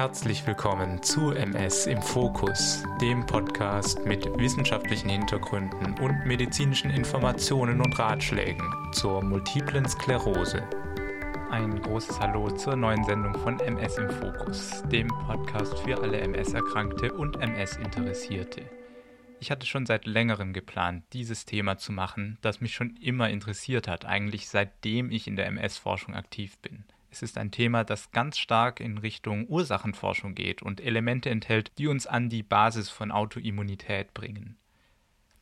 Herzlich willkommen zu MS im Fokus, dem Podcast mit wissenschaftlichen Hintergründen und medizinischen Informationen und Ratschlägen zur multiplen Sklerose. Ein großes Hallo zur neuen Sendung von MS im Fokus, dem Podcast für alle MS-Erkrankte und MS-Interessierte. Ich hatte schon seit längerem geplant, dieses Thema zu machen, das mich schon immer interessiert hat, eigentlich seitdem ich in der MS-Forschung aktiv bin. Es ist ein Thema, das ganz stark in Richtung Ursachenforschung geht und Elemente enthält, die uns an die Basis von Autoimmunität bringen.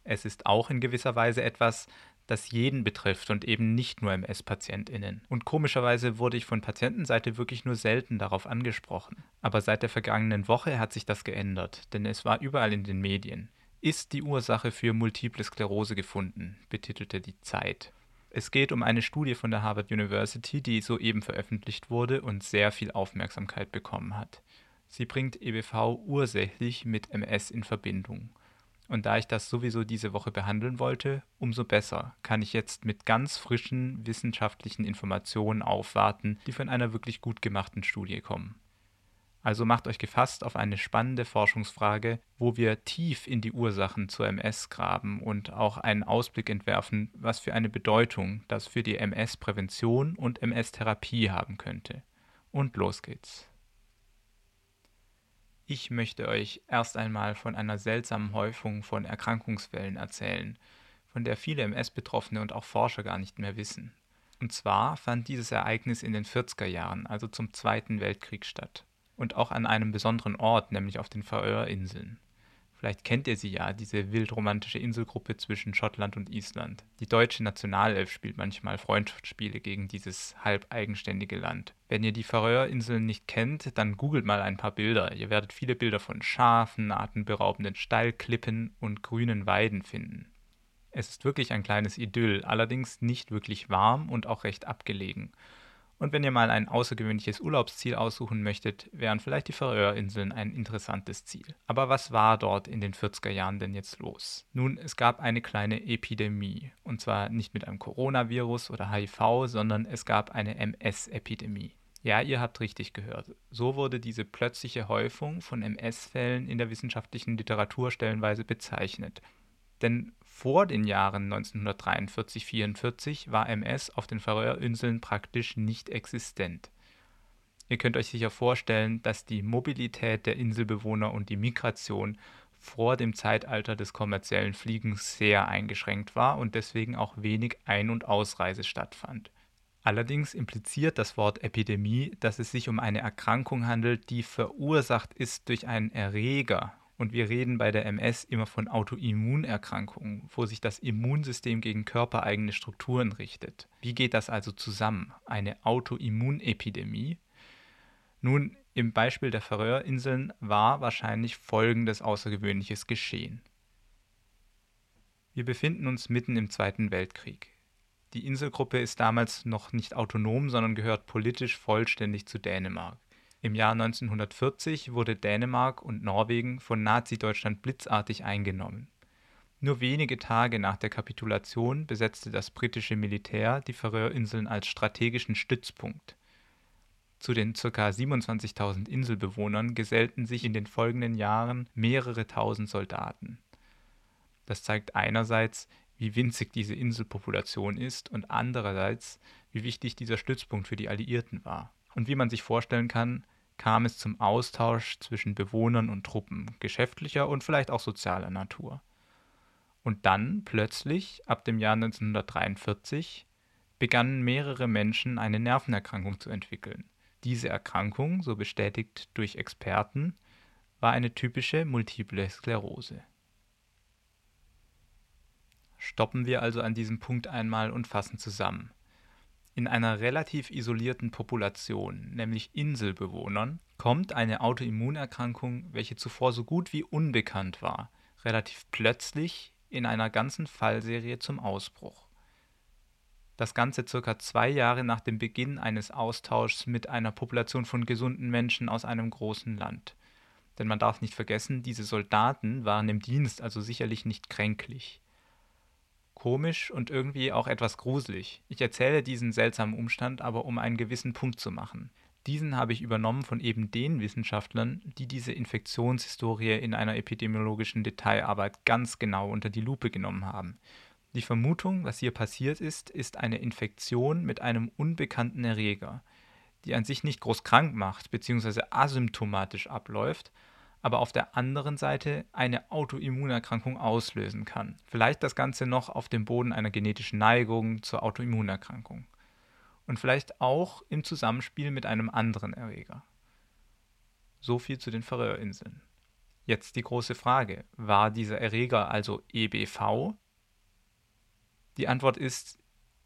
Es ist auch in gewisser Weise etwas, das jeden betrifft und eben nicht nur MS-PatientInnen. Und komischerweise wurde ich von Patientenseite wirklich nur selten darauf angesprochen. Aber seit der vergangenen Woche hat sich das geändert, denn es war überall in den Medien. Ist die Ursache für Multiple Sklerose gefunden, betitelte die Zeit. Es geht um eine Studie von der Harvard University, die soeben veröffentlicht wurde und sehr viel Aufmerksamkeit bekommen hat. Sie bringt EBV ursächlich mit MS in Verbindung. Und da ich das sowieso diese Woche behandeln wollte, umso besser kann ich jetzt mit ganz frischen wissenschaftlichen Informationen aufwarten, die von einer wirklich gut gemachten Studie kommen. Also macht euch gefasst auf eine spannende Forschungsfrage, wo wir tief in die Ursachen zur MS graben und auch einen Ausblick entwerfen, was für eine Bedeutung das für die MS-Prävention und MS-Therapie haben könnte. Und los geht's. Ich möchte euch erst einmal von einer seltsamen Häufung von Erkrankungsfällen erzählen, von der viele MS-Betroffene und auch Forscher gar nicht mehr wissen. Und zwar fand dieses Ereignis in den 40er Jahren, also zum Zweiten Weltkrieg statt und auch an einem besonderen Ort, nämlich auf den Färöerinseln. Vielleicht kennt ihr sie ja, diese wildromantische Inselgruppe zwischen Schottland und Island. Die deutsche Nationalelf spielt manchmal Freundschaftsspiele gegen dieses halb eigenständige Land. Wenn ihr die Färöerinseln nicht kennt, dann googelt mal ein paar Bilder. Ihr werdet viele Bilder von Schafen, atemberaubenden Steilklippen und grünen Weiden finden. Es ist wirklich ein kleines Idyll, allerdings nicht wirklich warm und auch recht abgelegen. Und wenn ihr mal ein außergewöhnliches Urlaubsziel aussuchen möchtet, wären vielleicht die Färöerinseln ein interessantes Ziel. Aber was war dort in den 40er Jahren denn jetzt los? Nun, es gab eine kleine Epidemie. Und zwar nicht mit einem Coronavirus oder HIV, sondern es gab eine MS-Epidemie. Ja, ihr habt richtig gehört. So wurde diese plötzliche Häufung von MS-Fällen in der wissenschaftlichen Literatur stellenweise bezeichnet. Denn vor den Jahren 1943-44 war MS auf den Färöerinseln praktisch nicht existent. Ihr könnt euch sicher vorstellen, dass die Mobilität der Inselbewohner und die Migration vor dem Zeitalter des kommerziellen Fliegens sehr eingeschränkt war und deswegen auch wenig Ein- und Ausreise stattfand. Allerdings impliziert das Wort Epidemie, dass es sich um eine Erkrankung handelt, die verursacht ist durch einen Erreger und wir reden bei der MS immer von Autoimmunerkrankungen, wo sich das Immunsystem gegen körpereigene Strukturen richtet. Wie geht das also zusammen? Eine Autoimmunepidemie? Nun, im Beispiel der Färöerinseln war wahrscheinlich folgendes Außergewöhnliches geschehen. Wir befinden uns mitten im Zweiten Weltkrieg. Die Inselgruppe ist damals noch nicht autonom, sondern gehört politisch vollständig zu Dänemark. Im Jahr 1940 wurde Dänemark und Norwegen von Nazi-Deutschland blitzartig eingenommen. Nur wenige Tage nach der Kapitulation besetzte das britische Militär die Färöerinseln als strategischen Stützpunkt. Zu den ca. 27.000 Inselbewohnern gesellten sich in den folgenden Jahren mehrere tausend Soldaten. Das zeigt einerseits, wie winzig diese Inselpopulation ist und andererseits, wie wichtig dieser Stützpunkt für die Alliierten war. Und wie man sich vorstellen kann, kam es zum Austausch zwischen Bewohnern und Truppen, geschäftlicher und vielleicht auch sozialer Natur. Und dann plötzlich, ab dem Jahr 1943, begannen mehrere Menschen eine Nervenerkrankung zu entwickeln. Diese Erkrankung, so bestätigt durch Experten, war eine typische multiple Sklerose. Stoppen wir also an diesem Punkt einmal und fassen zusammen. In einer relativ isolierten Population, nämlich Inselbewohnern, kommt eine Autoimmunerkrankung, welche zuvor so gut wie unbekannt war, relativ plötzlich in einer ganzen Fallserie zum Ausbruch. Das Ganze circa zwei Jahre nach dem Beginn eines Austauschs mit einer Population von gesunden Menschen aus einem großen Land. Denn man darf nicht vergessen, diese Soldaten waren im Dienst, also sicherlich nicht kränklich komisch und irgendwie auch etwas gruselig. Ich erzähle diesen seltsamen Umstand aber, um einen gewissen Punkt zu machen. Diesen habe ich übernommen von eben den Wissenschaftlern, die diese Infektionshistorie in einer epidemiologischen Detailarbeit ganz genau unter die Lupe genommen haben. Die Vermutung, was hier passiert ist, ist eine Infektion mit einem unbekannten Erreger, die an sich nicht groß krank macht bzw. asymptomatisch abläuft, aber auf der anderen Seite eine Autoimmunerkrankung auslösen kann. Vielleicht das Ganze noch auf dem Boden einer genetischen Neigung zur Autoimmunerkrankung. Und vielleicht auch im Zusammenspiel mit einem anderen Erreger. So viel zu den Färöerinseln. Jetzt die große Frage, war dieser Erreger also EBV? Die Antwort ist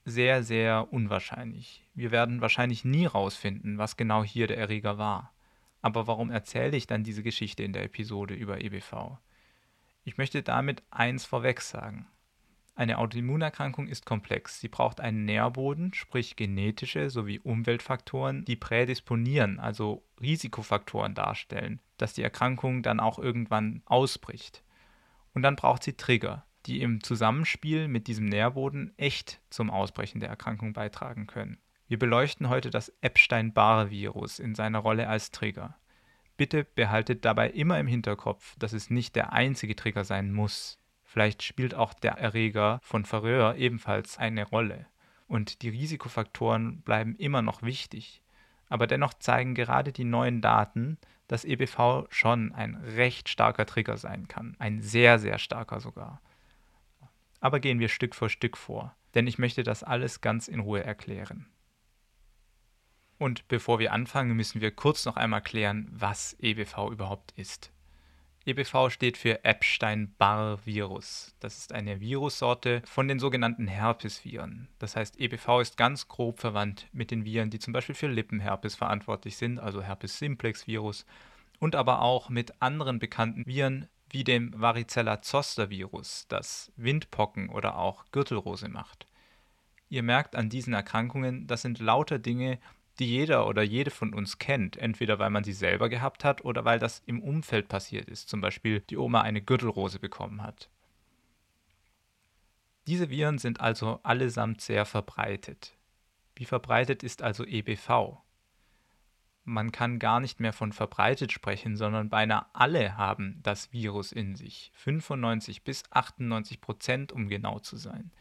sehr, sehr unwahrscheinlich. Wir werden wahrscheinlich nie herausfinden, was genau hier der Erreger war. Aber warum erzähle ich dann diese Geschichte in der Episode über EBV? Ich möchte damit eins vorweg sagen. Eine Autoimmunerkrankung ist komplex. Sie braucht einen Nährboden, sprich genetische sowie Umweltfaktoren, die prädisponieren, also Risikofaktoren darstellen, dass die Erkrankung dann auch irgendwann ausbricht. Und dann braucht sie Trigger, die im Zusammenspiel mit diesem Nährboden echt zum Ausbrechen der Erkrankung beitragen können. Wir beleuchten heute das Epstein-Barr-Virus in seiner Rolle als Trigger. Bitte behaltet dabei immer im Hinterkopf, dass es nicht der einzige Trigger sein muss. Vielleicht spielt auch der Erreger von Färöer ebenfalls eine Rolle. Und die Risikofaktoren bleiben immer noch wichtig. Aber dennoch zeigen gerade die neuen Daten, dass EBV schon ein recht starker Trigger sein kann. Ein sehr, sehr starker sogar. Aber gehen wir Stück für Stück vor, denn ich möchte das alles ganz in Ruhe erklären. Und bevor wir anfangen, müssen wir kurz noch einmal klären, was EBV überhaupt ist. EBV steht für Epstein-Barr-Virus. Das ist eine Virussorte von den sogenannten Herpesviren. Das heißt, EBV ist ganz grob verwandt mit den Viren, die zum Beispiel für Lippenherpes verantwortlich sind, also Herpes-Simplex-Virus, und aber auch mit anderen bekannten Viren wie dem Varicella-Zoster-Virus, das Windpocken oder auch Gürtelrose macht. Ihr merkt an diesen Erkrankungen, das sind lauter Dinge, die jeder oder jede von uns kennt, entweder weil man sie selber gehabt hat oder weil das im Umfeld passiert ist, zum Beispiel die Oma eine Gürtelrose bekommen hat. Diese Viren sind also allesamt sehr verbreitet. Wie verbreitet ist also EBV? Man kann gar nicht mehr von verbreitet sprechen, sondern beinahe alle haben das Virus in sich. 95 bis 98 Prozent, um genau zu sein.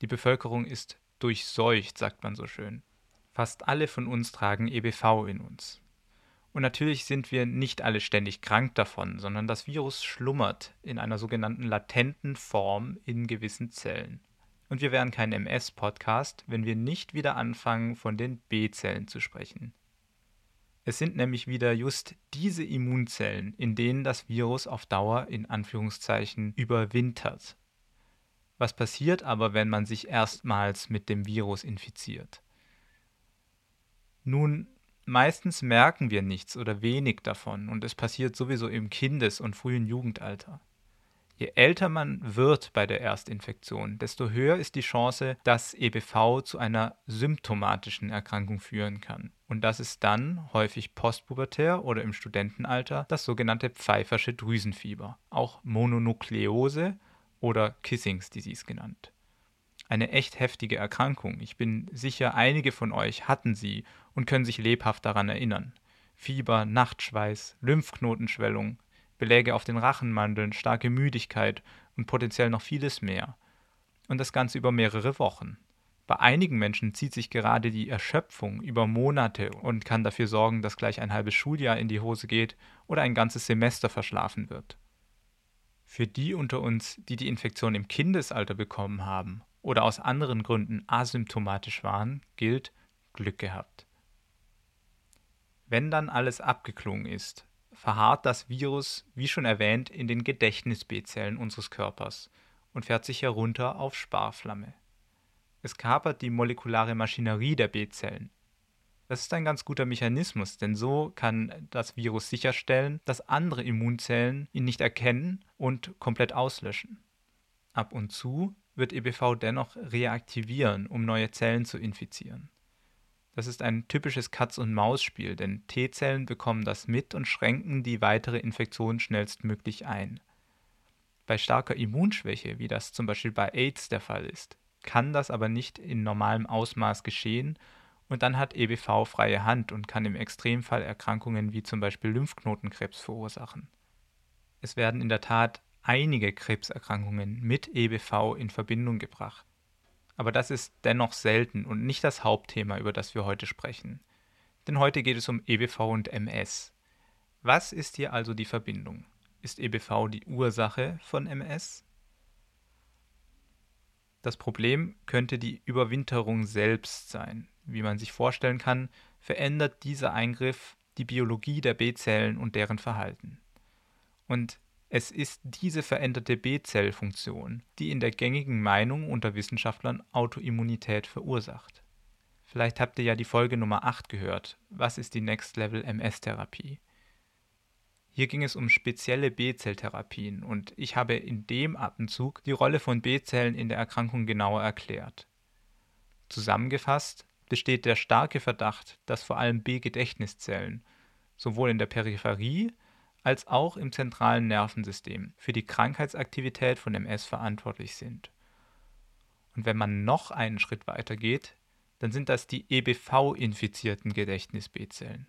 Die Bevölkerung ist durchseucht, sagt man so schön. Fast alle von uns tragen EBV in uns. Und natürlich sind wir nicht alle ständig krank davon, sondern das Virus schlummert in einer sogenannten latenten Form in gewissen Zellen. Und wir wären kein MS-Podcast, wenn wir nicht wieder anfangen, von den B-Zellen zu sprechen. Es sind nämlich wieder just diese Immunzellen, in denen das Virus auf Dauer in Anführungszeichen überwintert. Was passiert aber, wenn man sich erstmals mit dem Virus infiziert? Nun, meistens merken wir nichts oder wenig davon und es passiert sowieso im Kindes- und frühen Jugendalter. Je älter man wird bei der Erstinfektion, desto höher ist die Chance, dass EBV zu einer symptomatischen Erkrankung führen kann. Und das ist dann häufig postpubertär oder im Studentenalter das sogenannte Pfeifersche Drüsenfieber, auch Mononukleose oder Kissings Disease genannt eine echt heftige Erkrankung. Ich bin sicher, einige von euch hatten sie und können sich lebhaft daran erinnern. Fieber, Nachtschweiß, Lymphknotenschwellung, Beläge auf den Rachenmandeln, starke Müdigkeit und potenziell noch vieles mehr. Und das Ganze über mehrere Wochen. Bei einigen Menschen zieht sich gerade die Erschöpfung über Monate und kann dafür sorgen, dass gleich ein halbes Schuljahr in die Hose geht oder ein ganzes Semester verschlafen wird. Für die unter uns, die die Infektion im Kindesalter bekommen haben oder aus anderen Gründen asymptomatisch waren, gilt Glück gehabt. Wenn dann alles abgeklungen ist, verharrt das Virus, wie schon erwähnt, in den Gedächtnis-B-Zellen unseres Körpers und fährt sich herunter auf Sparflamme. Es kapert die molekulare Maschinerie der B-Zellen. Das ist ein ganz guter Mechanismus, denn so kann das Virus sicherstellen, dass andere Immunzellen ihn nicht erkennen und komplett auslöschen. Ab und zu wird EBV dennoch reaktivieren, um neue Zellen zu infizieren. Das ist ein typisches Katz-und-Maus-Spiel, denn T-Zellen bekommen das mit und schränken die weitere Infektion schnellstmöglich ein. Bei starker Immunschwäche, wie das zum Beispiel bei AIDS der Fall ist, kann das aber nicht in normalem Ausmaß geschehen Und dann hat EBV freie Hand und kann im Extremfall Erkrankungen wie zum Beispiel Lymphknotenkrebs verursachen. Es werden in der Tat einige Krebserkrankungen mit EBV in Verbindung gebracht. Aber das ist dennoch selten und nicht das Hauptthema, über das wir heute sprechen. Denn heute geht es um EBV und MS. Was ist hier also die Verbindung? Ist EBV die Ursache von MS? Das Problem könnte die Überwinterung selbst sein. Wie man sich vorstellen kann, verändert dieser Eingriff die Biologie der B-Zellen und deren Verhalten. Und es ist diese veränderte B-Zellfunktion, die in der gängigen Meinung unter Wissenschaftlern Autoimmunität verursacht. Vielleicht habt ihr ja die Folge Nummer 8 gehört. Was ist die Next Level MS-Therapie? Hier ging es um spezielle B-Zelltherapien und ich habe in dem Atemzug die Rolle von B-Zellen in der Erkrankung genauer erklärt. Zusammengefasst besteht der starke Verdacht, dass vor allem B-Gedächtniszellen sowohl in der Peripherie als auch im zentralen Nervensystem für die Krankheitsaktivität von MS verantwortlich sind. Und wenn man noch einen Schritt weiter geht, dann sind das die EBV-infizierten Gedächtnis-B-Zellen.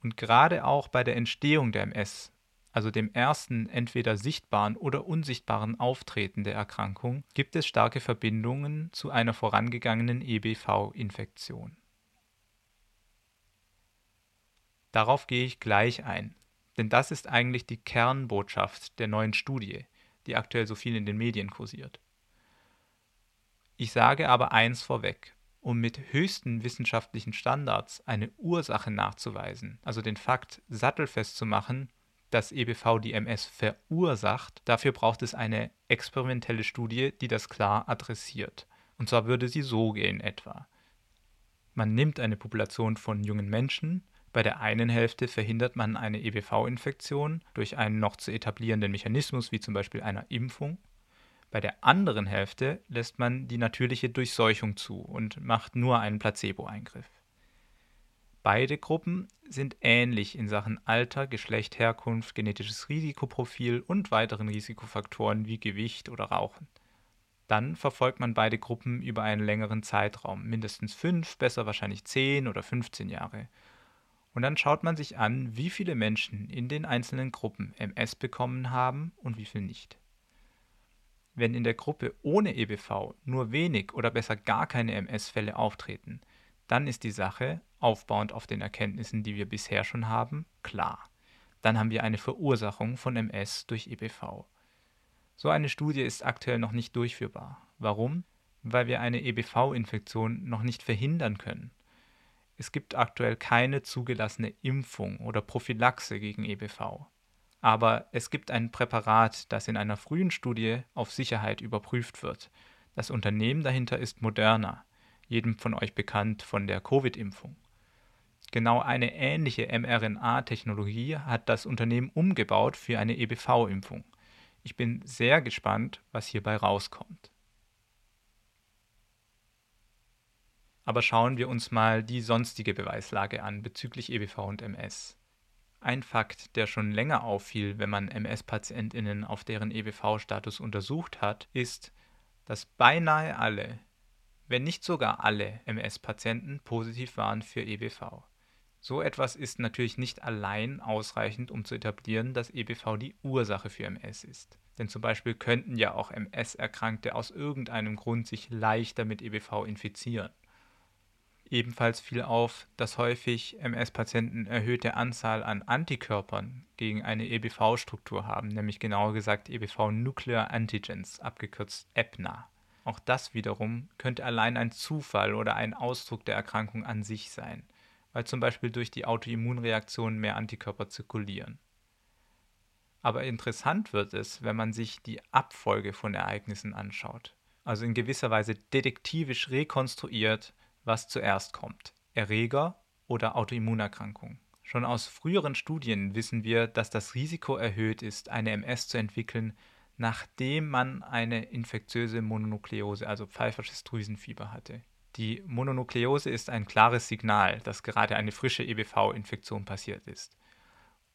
Und gerade auch bei der Entstehung der MS, also dem ersten entweder sichtbaren oder unsichtbaren Auftreten der Erkrankung, gibt es starke Verbindungen zu einer vorangegangenen EBV-Infektion. Darauf gehe ich gleich ein, denn das ist eigentlich die Kernbotschaft der neuen Studie, die aktuell so viel in den Medien kursiert. Ich sage aber eins vorweg um mit höchsten wissenschaftlichen Standards eine Ursache nachzuweisen, also den Fakt sattelfest zu machen, dass EBV die MS verursacht, dafür braucht es eine experimentelle Studie, die das klar adressiert. Und zwar würde sie so gehen etwa. Man nimmt eine Population von jungen Menschen, bei der einen Hälfte verhindert man eine EBV-Infektion durch einen noch zu etablierenden Mechanismus wie zum Beispiel einer Impfung bei der anderen Hälfte lässt man die natürliche Durchseuchung zu und macht nur einen Placebo-Eingriff. Beide Gruppen sind ähnlich in Sachen Alter, Geschlecht, Herkunft, genetisches Risikoprofil und weiteren Risikofaktoren wie Gewicht oder Rauchen. Dann verfolgt man beide Gruppen über einen längeren Zeitraum, mindestens fünf, besser wahrscheinlich zehn oder 15 Jahre. Und dann schaut man sich an, wie viele Menschen in den einzelnen Gruppen MS bekommen haben und wie viel nicht. Wenn in der Gruppe ohne EBV nur wenig oder besser gar keine MS-Fälle auftreten, dann ist die Sache, aufbauend auf den Erkenntnissen, die wir bisher schon haben, klar. Dann haben wir eine Verursachung von MS durch EBV. So eine Studie ist aktuell noch nicht durchführbar. Warum? Weil wir eine EBV-Infektion noch nicht verhindern können. Es gibt aktuell keine zugelassene Impfung oder Prophylaxe gegen EBV. Aber es gibt ein Präparat, das in einer frühen Studie auf Sicherheit überprüft wird. Das Unternehmen dahinter ist Moderna, jedem von euch bekannt von der Covid-Impfung. Genau eine ähnliche mRNA-Technologie hat das Unternehmen umgebaut für eine EBV-Impfung. Ich bin sehr gespannt, was hierbei rauskommt. Aber schauen wir uns mal die sonstige Beweislage an bezüglich EBV und MS. Ein Fakt, der schon länger auffiel, wenn man MS-PatientInnen auf deren EBV-Status untersucht hat, ist, dass beinahe alle, wenn nicht sogar alle MS-Patienten positiv waren für EBV. So etwas ist natürlich nicht allein ausreichend, um zu etablieren, dass EBV die Ursache für MS ist. Denn zum Beispiel könnten ja auch MS-Erkrankte aus irgendeinem Grund sich leichter mit EBV infizieren. Ebenfalls fiel auf, dass häufig MS-Patienten erhöhte Anzahl an Antikörpern gegen eine EBV-Struktur haben, nämlich genauer gesagt EBV Nuclear Antigens, abgekürzt EBNA. Auch das wiederum könnte allein ein Zufall oder ein Ausdruck der Erkrankung an sich sein, weil zum Beispiel durch die Autoimmunreaktion mehr Antikörper zirkulieren. Aber interessant wird es, wenn man sich die Abfolge von Ereignissen anschaut, also in gewisser Weise detektivisch rekonstruiert, was zuerst kommt, Erreger oder Autoimmunerkrankung. Schon aus früheren Studien wissen wir, dass das Risiko erhöht ist, eine MS zu entwickeln, nachdem man eine infektiöse Mononukleose, also pfeifersches Drüsenfieber hatte. Die Mononukleose ist ein klares Signal, dass gerade eine frische EBV-Infektion passiert ist.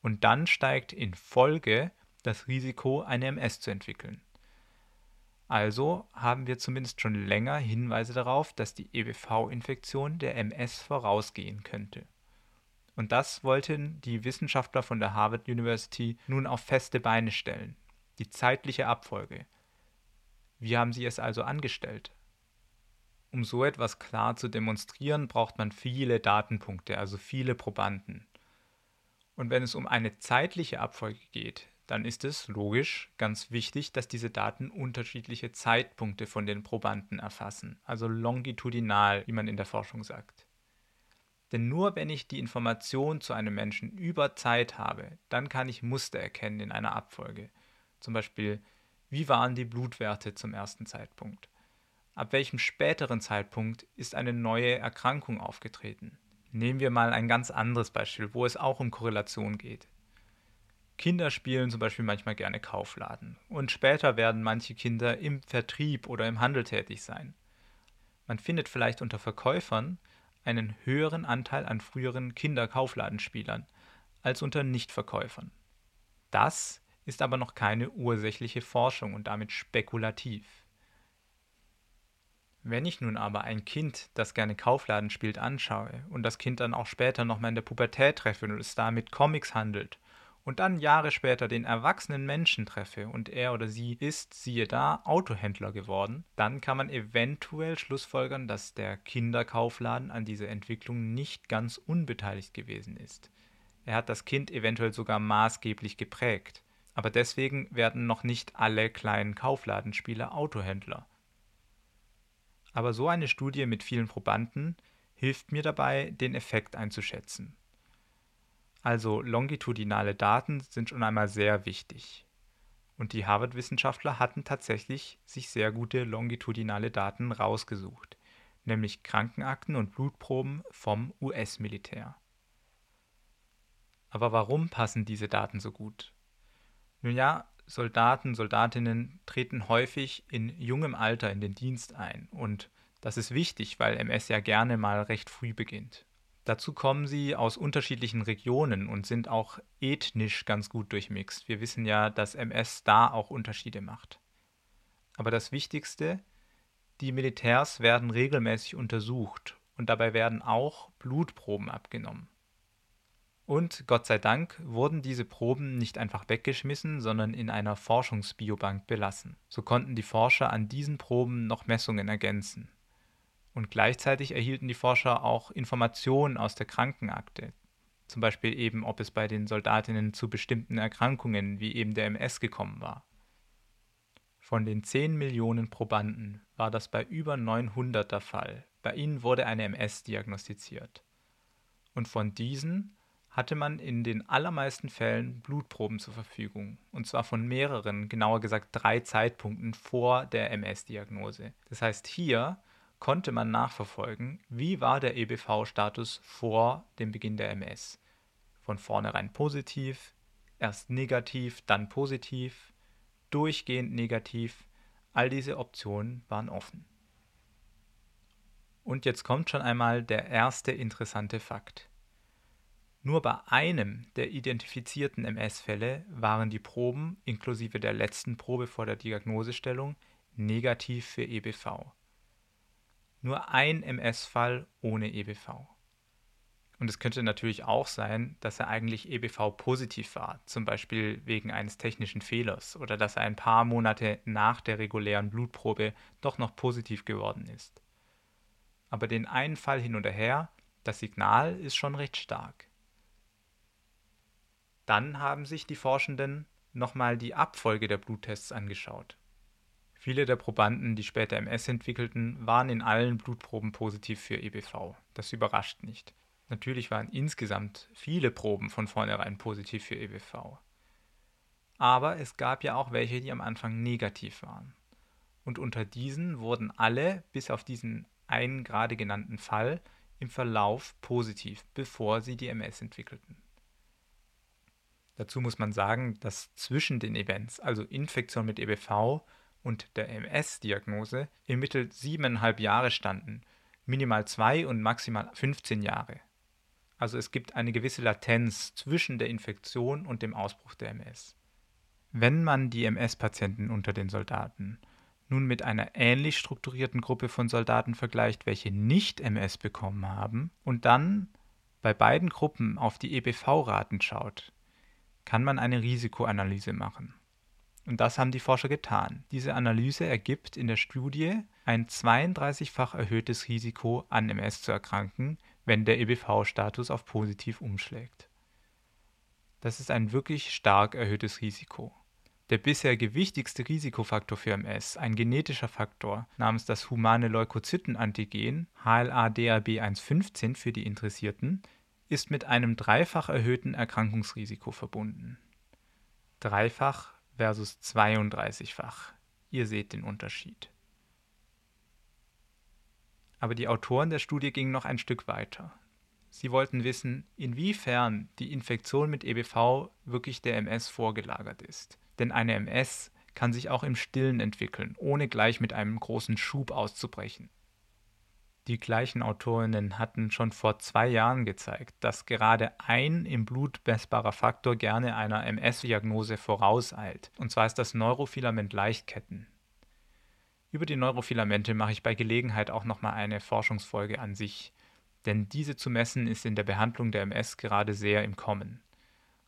Und dann steigt in Folge das Risiko, eine MS zu entwickeln. Also haben wir zumindest schon länger Hinweise darauf, dass die EBV-Infektion der MS vorausgehen könnte. Und das wollten die Wissenschaftler von der Harvard University nun auf feste Beine stellen. Die zeitliche Abfolge. Wie haben sie es also angestellt? Um so etwas klar zu demonstrieren, braucht man viele Datenpunkte, also viele Probanden. Und wenn es um eine zeitliche Abfolge geht, dann ist es logisch ganz wichtig, dass diese Daten unterschiedliche Zeitpunkte von den Probanden erfassen, also longitudinal, wie man in der Forschung sagt. Denn nur wenn ich die Information zu einem Menschen über Zeit habe, dann kann ich Muster erkennen in einer Abfolge. Zum Beispiel, wie waren die Blutwerte zum ersten Zeitpunkt? Ab welchem späteren Zeitpunkt ist eine neue Erkrankung aufgetreten? Nehmen wir mal ein ganz anderes Beispiel, wo es auch um Korrelation geht. Kinder spielen zum Beispiel manchmal gerne Kaufladen und später werden manche Kinder im Vertrieb oder im Handel tätig sein. Man findet vielleicht unter Verkäufern einen höheren Anteil an früheren Kinderkaufladenspielern als unter Nichtverkäufern. Das ist aber noch keine ursächliche Forschung und damit spekulativ. Wenn ich nun aber ein Kind, das gerne Kaufladen spielt, anschaue und das Kind dann auch später nochmal in der Pubertät treffe und es da mit Comics handelt und dann Jahre später den erwachsenen Menschen treffe und er oder sie ist, siehe da, Autohändler geworden, dann kann man eventuell schlussfolgern, dass der Kinderkaufladen an dieser Entwicklung nicht ganz unbeteiligt gewesen ist. Er hat das Kind eventuell sogar maßgeblich geprägt. Aber deswegen werden noch nicht alle kleinen Kaufladenspieler Autohändler. Aber so eine Studie mit vielen Probanden hilft mir dabei, den Effekt einzuschätzen. Also longitudinale Daten sind schon einmal sehr wichtig. Und die Harvard-Wissenschaftler hatten tatsächlich sich sehr gute longitudinale Daten rausgesucht, nämlich Krankenakten und Blutproben vom US-Militär. Aber warum passen diese Daten so gut? Nun ja, Soldaten, Soldatinnen treten häufig in jungem Alter in den Dienst ein und das ist wichtig, weil MS ja gerne mal recht früh beginnt. Dazu kommen sie aus unterschiedlichen Regionen und sind auch ethnisch ganz gut durchmixt. Wir wissen ja, dass MS da auch Unterschiede macht. Aber das Wichtigste, die Militärs werden regelmäßig untersucht und dabei werden auch Blutproben abgenommen. Und Gott sei Dank wurden diese Proben nicht einfach weggeschmissen, sondern in einer Forschungsbiobank belassen. So konnten die Forscher an diesen Proben noch Messungen ergänzen. Und gleichzeitig erhielten die Forscher auch Informationen aus der Krankenakte. Zum Beispiel eben, ob es bei den Soldatinnen zu bestimmten Erkrankungen wie eben der MS gekommen war. Von den 10 Millionen Probanden war das bei über 900 der Fall. Bei ihnen wurde eine MS diagnostiziert. Und von diesen hatte man in den allermeisten Fällen Blutproben zur Verfügung, und zwar von mehreren, genauer gesagt drei Zeitpunkten vor der MS-Diagnose. Das heißt, hier konnte man nachverfolgen, wie war der EBV-Status vor dem Beginn der MS. Von vornherein positiv, erst negativ, dann positiv, durchgehend negativ, all diese Optionen waren offen. Und jetzt kommt schon einmal der erste interessante Fakt. Nur bei einem der identifizierten MS-Fälle waren die Proben inklusive der letzten Probe vor der Diagnosestellung negativ für EBV nur ein MS-Fall ohne EBV. Und es könnte natürlich auch sein, dass er eigentlich EBV-positiv war, zum Beispiel wegen eines technischen Fehlers oder dass er ein paar Monate nach der regulären Blutprobe doch noch positiv geworden ist. Aber den einen Fall hin oder her, das Signal ist schon recht stark. Dann haben sich die Forschenden nochmal die Abfolge der Bluttests angeschaut. Viele der Probanden, die später MS entwickelten, waren in allen Blutproben positiv für EBV. Das überrascht nicht. Natürlich waren insgesamt viele Proben von vornherein positiv für EBV. Aber es gab ja auch welche, die am Anfang negativ waren. Und unter diesen wurden alle, bis auf diesen einen gerade genannten Fall, im Verlauf positiv, bevor sie die MS entwickelten. Dazu muss man sagen, dass zwischen den Events, also Infektion mit EBV und der MS-Diagnose im Mittel siebeneinhalb Jahre standen, minimal zwei und maximal 15 Jahre. Also es gibt eine gewisse Latenz zwischen der Infektion und dem Ausbruch der MS. Wenn man die MS-Patienten unter den Soldaten nun mit einer ähnlich strukturierten Gruppe von Soldaten vergleicht, welche nicht MS bekommen haben, und dann bei beiden Gruppen auf die EBV-Raten schaut, kann man eine Risikoanalyse machen. Und das haben die Forscher getan. Diese Analyse ergibt in der Studie ein 32-fach erhöhtes Risiko, an MS zu erkranken, wenn der EBV-Status auf positiv umschlägt. Das ist ein wirklich stark erhöhtes Risiko. Der bisher gewichtigste Risikofaktor für MS, ein genetischer Faktor namens das humane Leukozytenantigen HLA-DRB115 für die Interessierten, ist mit einem dreifach erhöhten Erkrankungsrisiko verbunden. Dreifach versus 32-fach. Ihr seht den Unterschied. Aber die Autoren der Studie gingen noch ein Stück weiter. Sie wollten wissen, inwiefern die Infektion mit EBV wirklich der MS vorgelagert ist. Denn eine MS kann sich auch im Stillen entwickeln, ohne gleich mit einem großen Schub auszubrechen. Die gleichen Autorinnen hatten schon vor zwei Jahren gezeigt, dass gerade ein im Blut messbarer Faktor gerne einer MS-Diagnose vorauseilt. Und zwar ist das Neurofilament Leichtketten. Über die Neurofilamente mache ich bei Gelegenheit auch nochmal eine Forschungsfolge an sich denn diese zu messen ist in der Behandlung der MS gerade sehr im Kommen.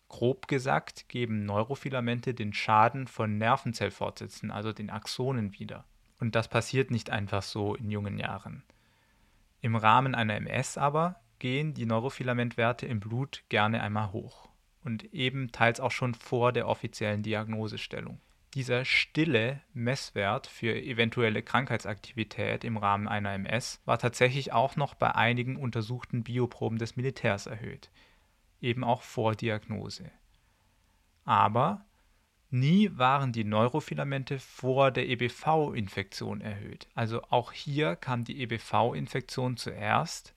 Grob gesagt geben Neurofilamente den Schaden von Nervenzellfortsätzen, also den Axonen, wieder. Und das passiert nicht einfach so in jungen Jahren. Im Rahmen einer MS aber gehen die Neurofilamentwerte im Blut gerne einmal hoch und eben teils auch schon vor der offiziellen Diagnosestellung. Dieser stille Messwert für eventuelle Krankheitsaktivität im Rahmen einer MS war tatsächlich auch noch bei einigen untersuchten Bioproben des Militärs erhöht, eben auch vor Diagnose. Aber nie waren die Neurofilamente vor der EBV-Infektion erhöht. Also auch hier kam die EBV-Infektion zuerst,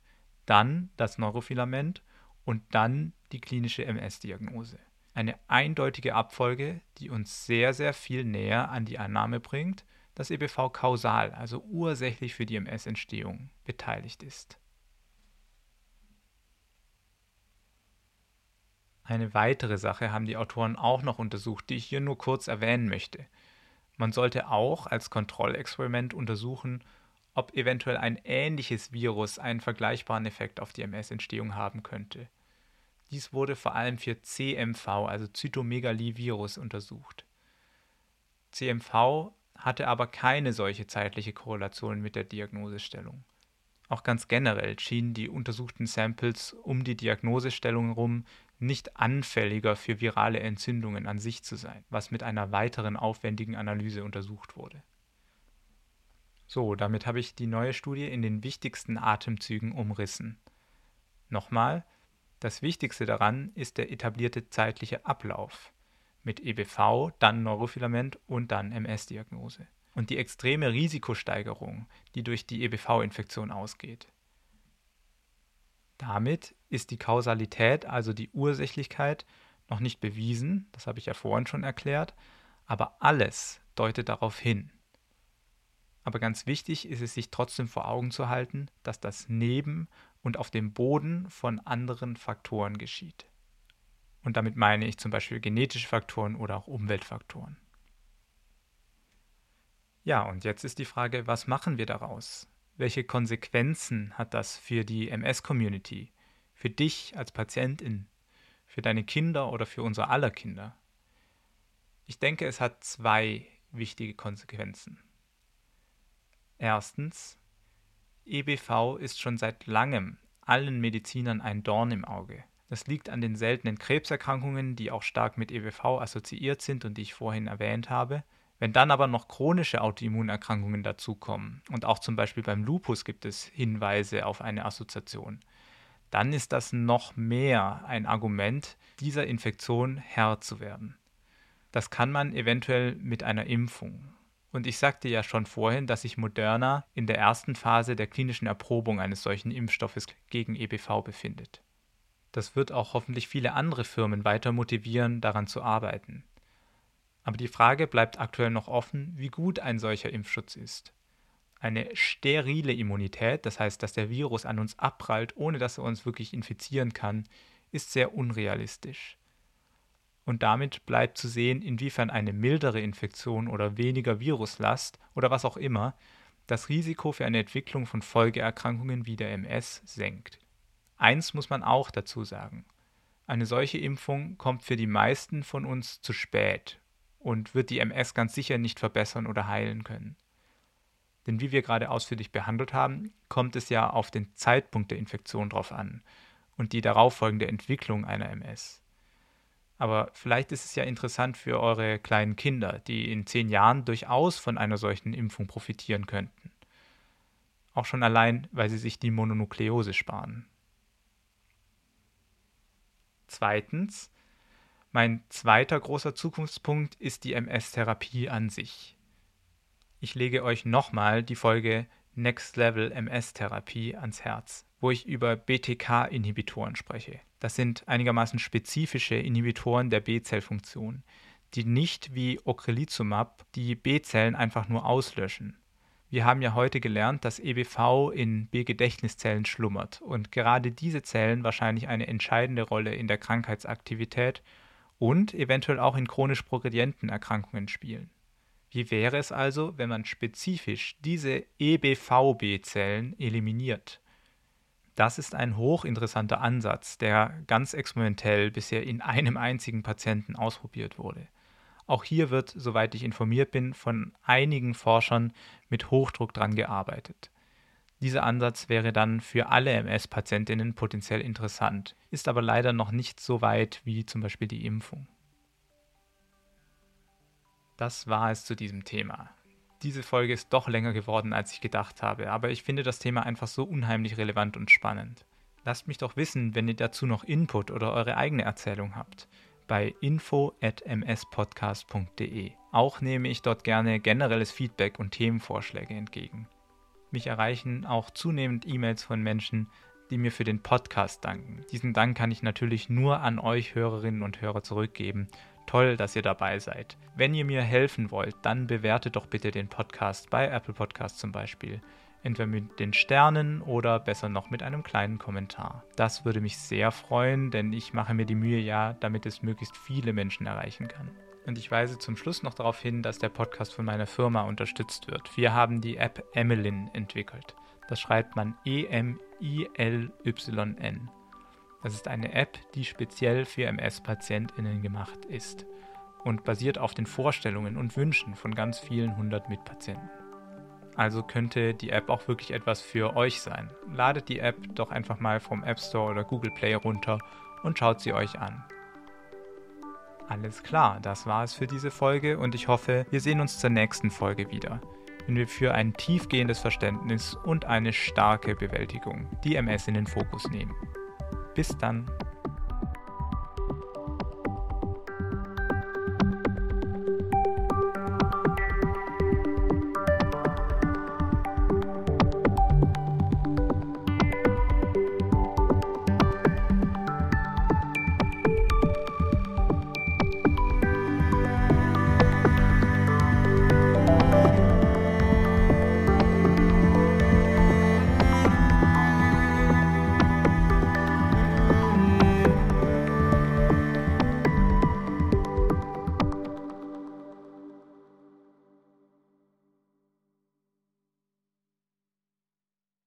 dann das Neurofilament und dann die klinische MS-Diagnose eine eindeutige Abfolge, die uns sehr, sehr viel näher an die Annahme bringt, dass EBV kausal, also ursächlich für die MS-Entstehung, beteiligt ist. Eine weitere Sache haben die Autoren auch noch untersucht, die ich hier nur kurz erwähnen möchte. Man sollte auch als Kontrollexperiment untersuchen, ob eventuell ein ähnliches Virus einen vergleichbaren Effekt auf die MS-Entstehung haben könnte. Dies wurde vor allem für CMV, also Zytomegalie-Virus, untersucht. CMV hatte aber keine solche zeitliche Korrelation mit der Diagnosestellung. Auch ganz generell schienen die untersuchten Samples um die Diagnosestellung herum nicht anfälliger für virale Entzündungen an sich zu sein, was mit einer weiteren aufwendigen Analyse untersucht wurde. So, damit habe ich die neue Studie in den wichtigsten Atemzügen umrissen. Nochmal, das Wichtigste daran ist der etablierte zeitliche Ablauf mit EBV, dann Neurofilament und dann MS-Diagnose. Und die extreme Risikosteigerung, die durch die EBV-Infektion ausgeht. Damit ist die Kausalität, also die Ursächlichkeit, noch nicht bewiesen, das habe ich ja vorhin schon erklärt, aber alles deutet darauf hin. Aber ganz wichtig ist es sich trotzdem vor Augen zu halten, dass das Neben- und auf dem Boden von anderen Faktoren geschieht. Und damit meine ich zum Beispiel genetische Faktoren oder auch Umweltfaktoren. Ja, und jetzt ist die Frage, was machen wir daraus? Welche Konsequenzen hat das für die MS-Community, für dich als Patientin, für deine Kinder oder für unsere aller Kinder? Ich denke, es hat zwei wichtige Konsequenzen. Erstens, EBV ist schon seit langem allen Medizinern ein Dorn im Auge. Das liegt an den seltenen Krebserkrankungen, die auch stark mit EBV assoziiert sind und die ich vorhin erwähnt habe. Wenn dann aber noch chronische Autoimmunerkrankungen dazukommen, und auch zum Beispiel beim Lupus gibt es Hinweise auf eine Assoziation, dann ist das noch mehr ein Argument, dieser Infektion Herr zu werden. Das kann man eventuell mit einer Impfung und ich sagte ja schon vorhin, dass sich Moderna in der ersten Phase der klinischen Erprobung eines solchen Impfstoffes gegen EBV befindet. Das wird auch hoffentlich viele andere Firmen weiter motivieren, daran zu arbeiten. Aber die Frage bleibt aktuell noch offen, wie gut ein solcher Impfschutz ist. Eine sterile Immunität, das heißt, dass der Virus an uns abprallt, ohne dass er uns wirklich infizieren kann, ist sehr unrealistisch. und damit bleibt zu sehen, inwiefern eine mildere Infektion oder weniger Viruslast oder was auch immer das Risiko für eine Entwicklung von Folgeerkrankungen wie der MS senkt. Eins muss man auch dazu sagen. Eine solche Impfung kommt für die meisten von uns zu spät und wird die MS ganz sicher nicht verbessern oder heilen können. Denn wie wir gerade ausführlich behandelt haben, kommt es ja auf den Zeitpunkt der Infektion drauf an und die darauffolgende Entwicklung einer MS. Aber vielleicht ist es ja interessant für eure kleinen Kinder, die in zehn Jahren durchaus von einer solchen Impfung profitieren könnten. Auch schon allein, weil sie sich die Mononukleose sparen. Zweitens, mein zweiter großer Zukunftspunkt ist die MS-Therapie an sich. Ich lege euch nochmal die Folge Next Level MS-Therapie ans Herz, wo ich über BTK-Inhibitoren spreche. Das sind einigermaßen spezifische Inhibitoren der B-Zellfunktion, die nicht wie Ocrelizumab die B-Zellen einfach nur auslöschen. Wir haben ja heute gelernt, dass EBV in B-Gedächtniszellen schlummert und gerade diese Zellen wahrscheinlich eine entscheidende Rolle in der Krankheitsaktivität und eventuell auch in chronisch progredienten Erkrankungen spielen. Wie wäre es also, wenn man spezifisch diese EBVB-Zellen eliminiert? Das ist ein hochinteressanter Ansatz, der ganz experimentell bisher in einem einzigen Patienten ausprobiert wurde. Auch hier wird, soweit ich informiert bin, von einigen Forschern mit Hochdruck dran gearbeitet. Dieser Ansatz wäre dann für alle MS-Patientinnen potenziell interessant, ist aber leider noch nicht so weit wie zum Beispiel die Impfung. Das war es zu diesem Thema. Diese Folge ist doch länger geworden, als ich gedacht habe, aber ich finde das Thema einfach so unheimlich relevant und spannend. Lasst mich doch wissen, wenn ihr dazu noch Input oder eure eigene Erzählung habt, bei info@mspodcast.de. Auch nehme ich dort gerne generelles Feedback und Themenvorschläge entgegen. Mich erreichen auch zunehmend E-Mails von Menschen, die mir für den Podcast danken. Diesen Dank kann ich natürlich nur an euch Hörerinnen und Hörer zurückgeben Toll, dass ihr dabei seid. Wenn ihr mir helfen wollt, dann bewertet doch bitte den Podcast bei Apple Podcast zum Beispiel. Entweder mit den Sternen oder besser noch mit einem kleinen Kommentar. Das würde mich sehr freuen, denn ich mache mir die Mühe ja, damit es möglichst viele Menschen erreichen kann. Und ich weise zum Schluss noch darauf hin, dass der Podcast von meiner Firma unterstützt wird. Wir haben die App Emilyn entwickelt. Das schreibt man E-M-I-L-Y-N. Das ist eine App, die speziell für MS-PatientInnen gemacht ist und basiert auf den Vorstellungen und Wünschen von ganz vielen hundert Mitpatienten. Also könnte die App auch wirklich etwas für euch sein. Ladet die App doch einfach mal vom App Store oder Google Play runter und schaut sie euch an. Alles klar, das war es für diese Folge und ich hoffe, wir sehen uns zur nächsten Folge wieder, wenn wir für ein tiefgehendes Verständnis und eine starke Bewältigung die MS in den Fokus nehmen. Bis dann.